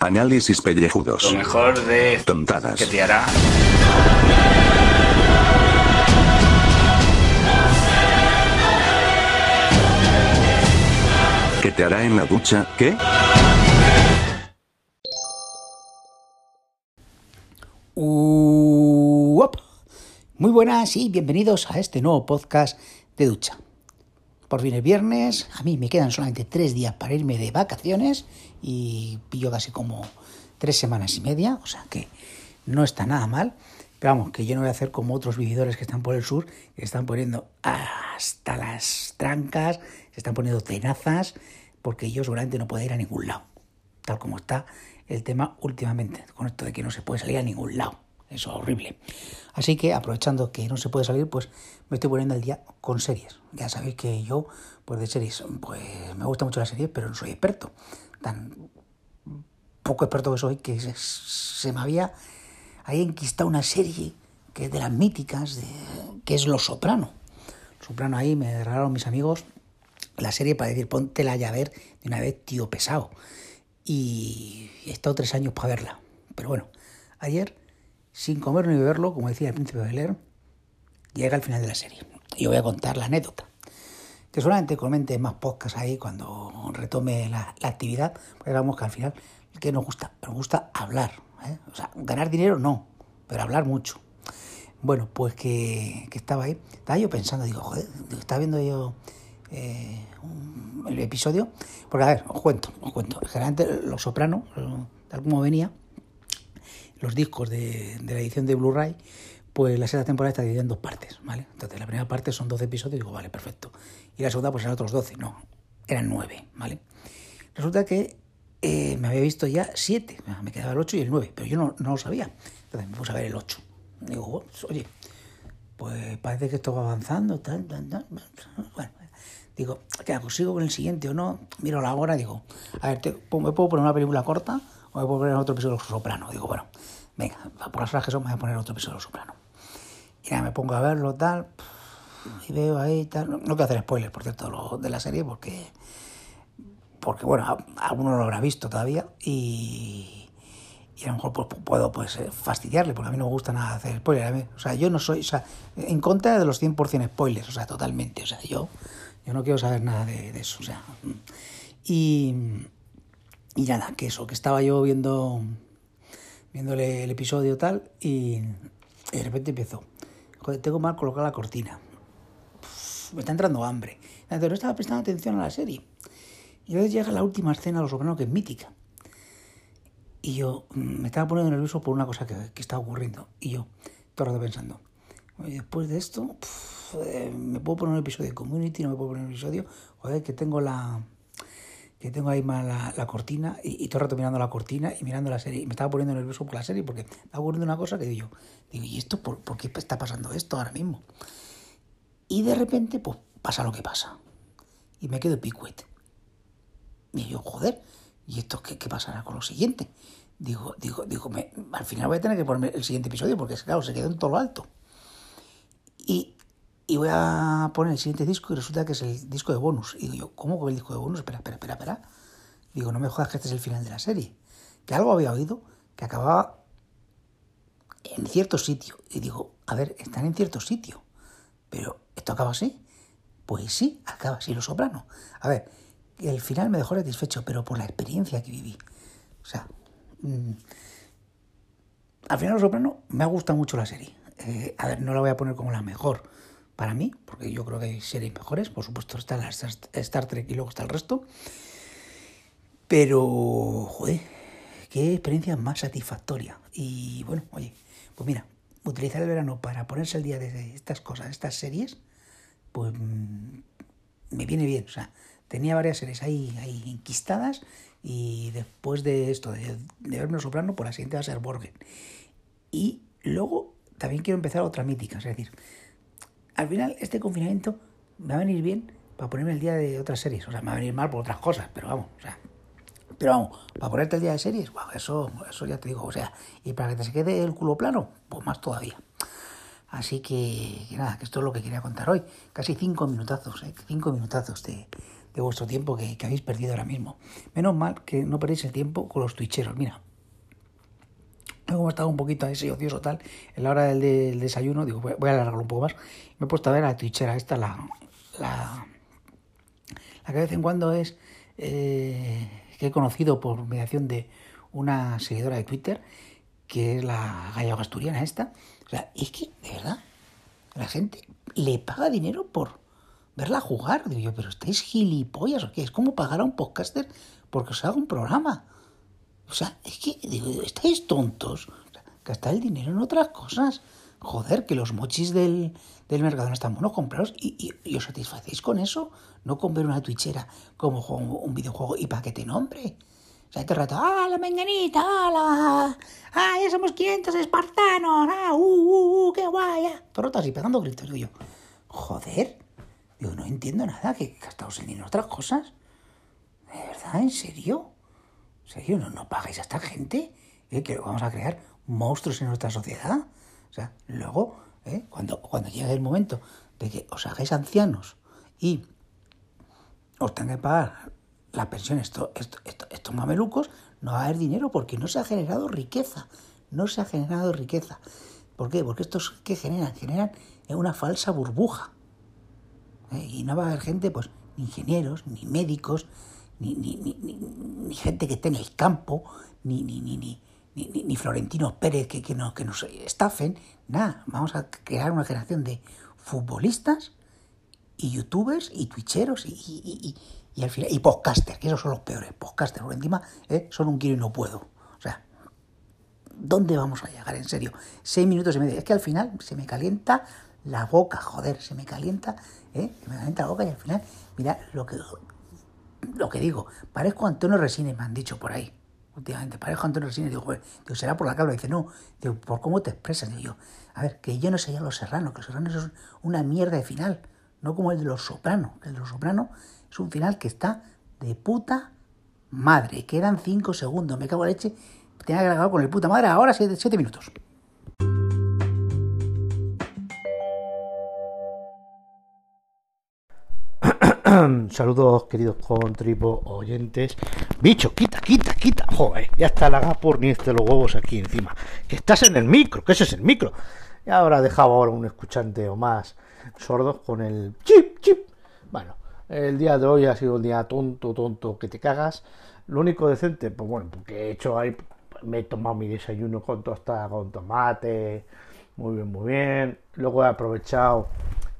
Análisis pellejudos. Lo mejor de Tontadas. que te hará. ¿Qué te hará en la ducha? ¿Qué? Uop. Muy buenas y bienvenidos a este nuevo podcast de ducha. Por fin es viernes, a mí me quedan solamente tres días para irme de vacaciones y pillo casi como tres semanas y media, o sea que no está nada mal. Pero vamos, que yo no voy a hacer como otros vividores que están por el sur, que están poniendo hasta las trancas, se están poniendo tenazas, porque yo seguramente no puedo ir a ningún lado, tal como está el tema últimamente, con esto de que no se puede salir a ningún lado. Eso es horrible. Así que aprovechando que no se puede salir, pues me estoy poniendo al día con series. Ya sabéis que yo, pues de series, pues me gusta mucho la serie, pero no soy experto. Tan poco experto que soy que se, me había ahí enquistado una serie que es de las míticas, que es Los Soprano. Soprano ahí me regalaron mis amigos la serie para decir, póntela ya ver de una vez, tío pesado. Y he estado tres años para verla. Pero bueno, ayer sin comer ni beberlo, como decía el príncipe de leer, llega al final de la serie. Y voy a contar la anécdota. Que solamente comente más podcasts ahí cuando retome la, actividad, porque digamos que al final, ¿qué nos gusta? Nos gusta hablar. ¿eh? O sea, ganar dinero no, pero hablar mucho. Bueno, pues que, que estaba ahí, estaba yo pensando, digo, joder, estaba viendo yo eh, el episodio, porque a ver, os cuento, os cuento. Generalmente Los Sopranos, tal como venía, los discos de, de la edición de Blu-ray, pues la sexta temporada está dividida en dos partes, ¿vale? Entonces la primera parte son 12 episodios, digo, vale, perfecto. Y la segunda pues eran otros 12, no, eran 9, ¿vale? Resulta que eh, me había visto ya 7, me quedaba el 8 y el 9, pero yo no, no lo sabía. Entonces me puse a ver el 8. Digo, oh, oye, pues parece que esto va avanzando, tal, tal, tal. Bueno, digo, ¿qué hago? ¿Sigo con el siguiente o no? Miro la hora, digo, a ver, te, ¿me puedo poner una película corta o me puedo poner otro episodio de Soprano? Digo, bueno, venga, por las horas que son voy a poner otro episodio de Soprano. Y nada, me pongo a verlo, tal, y veo ahí, tal. No, no quiero hacer spoilers, por cierto, de la serie, porque, porque bueno, alguno lo habrá visto todavía y, y a lo mejor pues, puedo pues, fastidiarle, porque a mí no me gusta nada hacer spoilers. O sea, yo no soy, o sea, en contra de los 100% spoilers, o sea, totalmente. O sea, yo, yo no quiero saber nada de, de eso, o sea. Y, y nada, que eso, que estaba yo viendo, viéndole el episodio tal, y, de repente empezó. Joder, tengo mal colocada la cortina. Me está entrando hambre. Entonces no estaba prestando atención a la serie. Y entonces llega la última escena de Los Sopranos, que es mítica. Y yo me estaba poniendo nervioso por una cosa que, que estaba ocurriendo. Y yo, todo el rato pensando, después de esto, me puedo poner un episodio de Community, no me puedo poner un episodio, joder, que tengo la que tengo ahí mal la, la cortina y, y, todo el rato mirando la cortina y mirando la serie. Y me estaba poniendo nervioso por la serie porque estaba ocurriendo una cosa que digo yo, digo, ¿y esto por, por qué está pasando esto ahora mismo? Y de repente, pues pasa lo que pasa. Y me quedo picuet. Y yo, joder, ¿y esto qué, qué pasará con lo siguiente? Digo, digo, digo, me, al final voy a tener que ponerme el siguiente episodio porque, claro, se quedó en todo lo alto. Y, y voy a poner el siguiente disco y resulta que es el disco de bonus. Y digo yo, ¿cómo con el disco de bonus? Espera, espera, espera, espera. Digo, no me jodas que este es el final de la serie. Que algo había oído que acababa en cierto sitio. Y digo, a ver, están en cierto sitio. Pero, ¿esto acaba así? Pues sí, acaba así Los Soprano. A ver, el final me dejó satisfecho, pero por la experiencia que viví. O sea, mmm, al final Los Soprano me ha gustado mucho la serie. Eh, a ver, no la voy a poner como la mejor para mí, porque yo creo que hay series mejores. Por supuesto está la Star Trek y luego está el resto. Pero, joder, qué experiencia más satisfactoria. Y bueno, oye, pues mira, utilizar el verano para ponerse al día de estas cosas, estas series, pues mmm, me viene bien. O sea, tenía varias series ahí, ahí enquistadas y después de esto, de, de verme soprano, por la siguiente va a ser Borgen. Y luego también quiero empezar otra mítica, es decir, al final este confinamiento me va a venir bien para ponerme el día de otras series, o sea, me va a venir mal por otras cosas, pero vamos, o sea, pero vamos, para ponerte el día de series, wow, eso, eso ya te digo, o sea, y para que te se quede el culo plano, pues más todavía. Así que, nada, que esto es lo que quería contar hoy. Casi cinco minutazos, ¿eh? cinco minutazos de, vuestro tiempo que, que habéis perdido ahora mismo. Menos mal que no perdéis el tiempo con los twitcheros. Mira, como estaba un poquito así ocioso tal, en la hora del, del desayuno, digo, voy, a alargarlo un poco más. Me he puesto a ver a la twitchera esta, la, la, la que de vez en cuando es, eh, que he conocido por mediación de una seguidora de Twitter, que es la gallega asturiana esta. O sea, es que, de verdad, la gente le paga dinero por verla jugar. Digo yo, pero estáis gilipollas o qué? Es como pagar a un podcaster porque os haga un programa. O sea, es que, digo, estáis tontos. Gastar el dinero en otras cosas. Joder, que los mochis del, del Mercadona están buenos, compraros y, y, os satisfacéis con eso. No con ver una twitchera como juego, un videojuego y para que te nombre. O sea, el rato, ¡ah, la menganita! ¡ah, ¡ah, ya somos 500 espartanos! ¡ah, uh, uh, uh qué guay! Ah". Todo así, pegando gritos. Digo yo, joder, digo, no entiendo nada, que gastaos el dinero en otras cosas. ¿De verdad? ¿En serio? ¿En serio? ¿No, no pagáis a esta gente? ¿Eh? Que vamos a crear monstruos en nuestra sociedad. O sea, luego, ¿eh? cuando, cuando llegue el momento de que os hagáis ancianos y os tengan que pagar la pensión, esto, estos mamelucos, no va a haber dinero porque no se ha generado riqueza. No se ha generado riqueza. ¿Por qué? Porque estos que generan, generan una falsa burbuja. ¿Eh? Y no va a haber gente, pues, ni ingenieros, ni médicos, ni, ni, ni, ni, gente que esté en el campo, ni, ni, ni, ni, ni, ni Florentino Pérez que, que, no, que nos estafen. Nada, vamos a crear una generación de futbolistas y youtubers y twitcheros y, y, y, y al final y podcasters, que esos son los peores, podcasters, por encima ¿eh? son un quiero y no puedo. O sea, ¿dónde vamos a llegar? En serio, seis minutos y medio. Es que al final se me calienta la boca, joder, se me calienta, ¿eh? se me calienta la boca y al final, mira lo que lo que digo, parezco Antonio Resines, me han dicho por ahí. Últimamente, parezco Antonio Resines, digo, joder, digo, será por la calva. Dice, no, digo, por cómo te expresas. Digo yo, a ver, que yo no ya los serranos, que los serranos es una mierda de final, no como el de los sopranos. El de los sopranos es un final que está de puta madre. Quedan cinco segundos, me cago en leche. Tenía que grabar con el puta madre ahora siete, siete minutos. Saludos queridos contribo oyentes. Bicho, quita, quita, quita. Joder, ya está la por ni este los huevos aquí encima. Que estás en el micro, que ese es el micro. Y ahora dejaba ahora un escuchante o más sordos con el chip, chip. Bueno, el día de hoy ha sido un día tonto, tonto, que te cagas. Lo único decente, pues bueno, porque he hecho ahí, me he tomado mi desayuno con tostada, con tomate, muy bien, muy bien. Luego he aprovechado,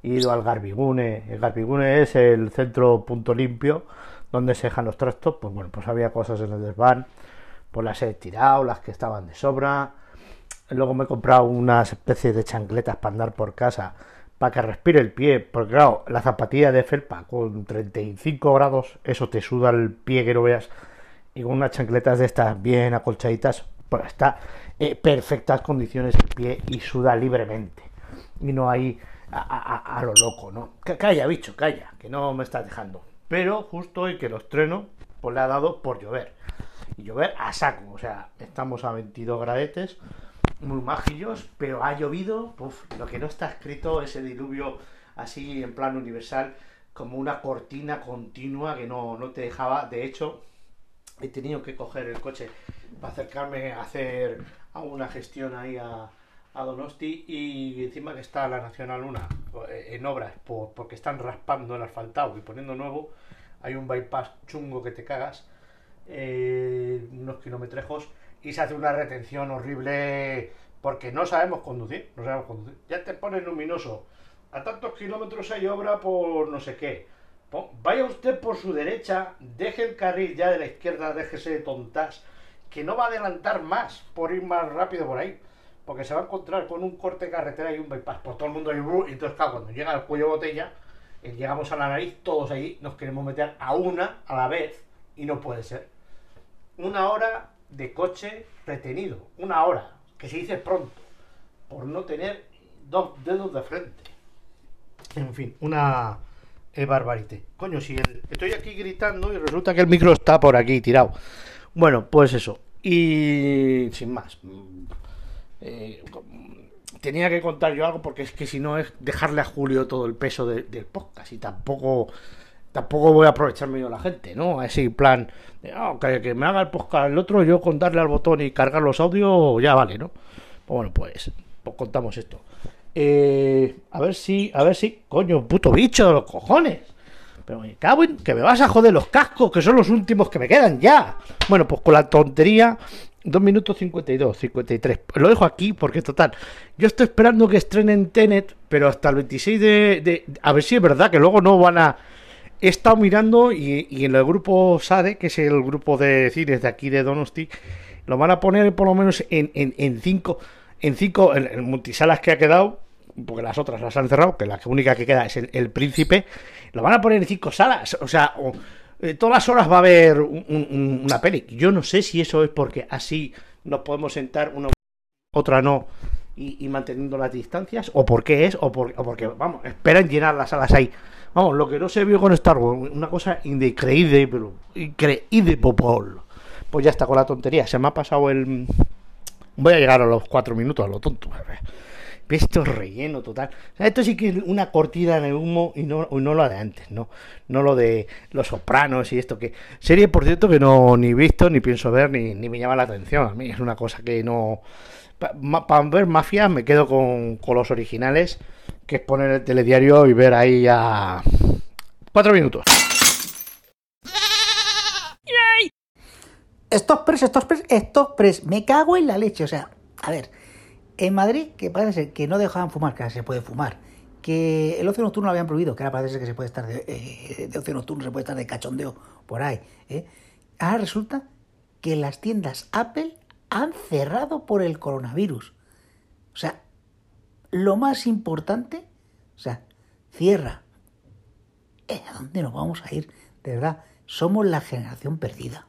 he ido al Garbigune. El Garbigune es el centro punto limpio donde se dejan los trastos. Pues bueno, pues había cosas en el desván, pues las he tirado, las que estaban de sobra. Luego me he comprado unas especies de chancletas para andar por casa para que respire el pie, porque claro, la zapatilla de felpa con 35 grados, eso te suda el pie que no veas, y con unas chancletas de estas bien acolchaditas, pues está en perfectas condiciones el pie y suda libremente, y no hay a, lo loco, ¿no? Calla, bicho, calla, que no me estás dejando. Pero justo hoy que los treno, pues le ha dado por llover. Y llover a saco, o sea, estamos a 22 gradetes, muy majillos, pero ha llovido, uf, lo que no está escrito, ese diluvio así en plan universal, como una cortina continua que no, no te dejaba. De hecho, he tenido que coger el coche para acercarme a hacer alguna gestión ahí a, Donosti y encima que está la Nacional 1 en obras por, porque están raspando el asfaltado y poniendo nuevo, hay un bypass chungo que te cagas, eh, unos kilometrejos y se hace una retención horrible porque no sabemos conducir, no sabemos conducir. Ya te pones luminoso. A tantos kilómetros hay obra por no sé qué. Vaya usted por su derecha, deje el carril ya de la izquierda, déjese de tontas, que no va a adelantar más por ir más rápido por ahí. Porque se va a encontrar con un corte carretera y un bypass por todo el mundo. Y entonces, claro, cuando llega al cuello botella, eh, llegamos a la nariz, todos ahí nos queremos meter a una a la vez y no puede ser. Una hora de coche retenido, una hora, que se dice pronto, por no tener dos dedos de frente. En fin, una barbarité. Coño, si estoy aquí gritando y resulta que el micro está por aquí tirado. Bueno, pues eso. Y sin más. Eh, tenía que contar yo algo porque es que si no es dejarle a Julio todo el peso de, del podcast y tampoco tampoco voy a aprovecharme yo de la gente, ¿no? Así, plan, de, "Ah, que, que me haga el podcast el otro, yo con darle al botón y cargar los audios, ya vale, ¿no? Pues bueno, pues, pues contamos esto. Eh, a ver si, a ver si, coño, puto bicho de los cojones. Pero me cago en que me vas a joder los cascos, que son los últimos que me quedan ya. Bueno, pues con la tontería, 2 minutos 52, 53. Lo dejo aquí porque, total, yo estoy esperando que estrenen Tenet, pero hasta el 26 de, de- A ver si es verdad que luego no van a. He estado mirando y, y en el grupo SADE, que es el grupo de cines de aquí de Donosti, lo van a poner por lo menos en, en, en cinco, en cinco, en, multisalas que ha quedado, porque las otras las han cerrado, que la única que queda es el, el Príncipe, lo van a poner en cinco salas, o sea, eh, todas las horas va a haber un- un- una peli. Yo no sé si eso es porque así nos podemos sentar una otra no y, manteniendo las distancias o por qué es o, por- o porque vamos esperan llenar las salas ahí. Vamos lo que no se vio con Star Wars una cosa increíble increíble popol. Pues ya está con la tontería. Se me ha pasado el voy a llegar a los cuatro minutos a lo tonto esto es relleno total. O sea, esto sí que es una cortina en el humo y no, no lo de antes, no, no lo de los sopranos y esto que. Serie, por cierto, que no ni visto, ni pienso ver, ni, ni me llama la atención. A mí es una cosa que no. Para ver mafias me quedo con, con los originales, que es poner el telediario y ver ahí a. Cuatro minutos. Stop press, stop press, stop press. Me cago en la leche. O sea, a ver, en Madrid, que parece ser que no dejaban fumar, que se puede fumar, que el ocio nocturno lo habían prohibido, que ahora parece ser que se puede estar de, eh, de ocio nocturno, se puede estar de cachondeo por ahí. ¿eh? Ahora resulta que las tiendas Apple han cerrado por el coronavirus. O sea, lo más importante, o sea, cierra. Eh, ¿A dónde nos vamos a ir? De verdad, somos la generación perdida.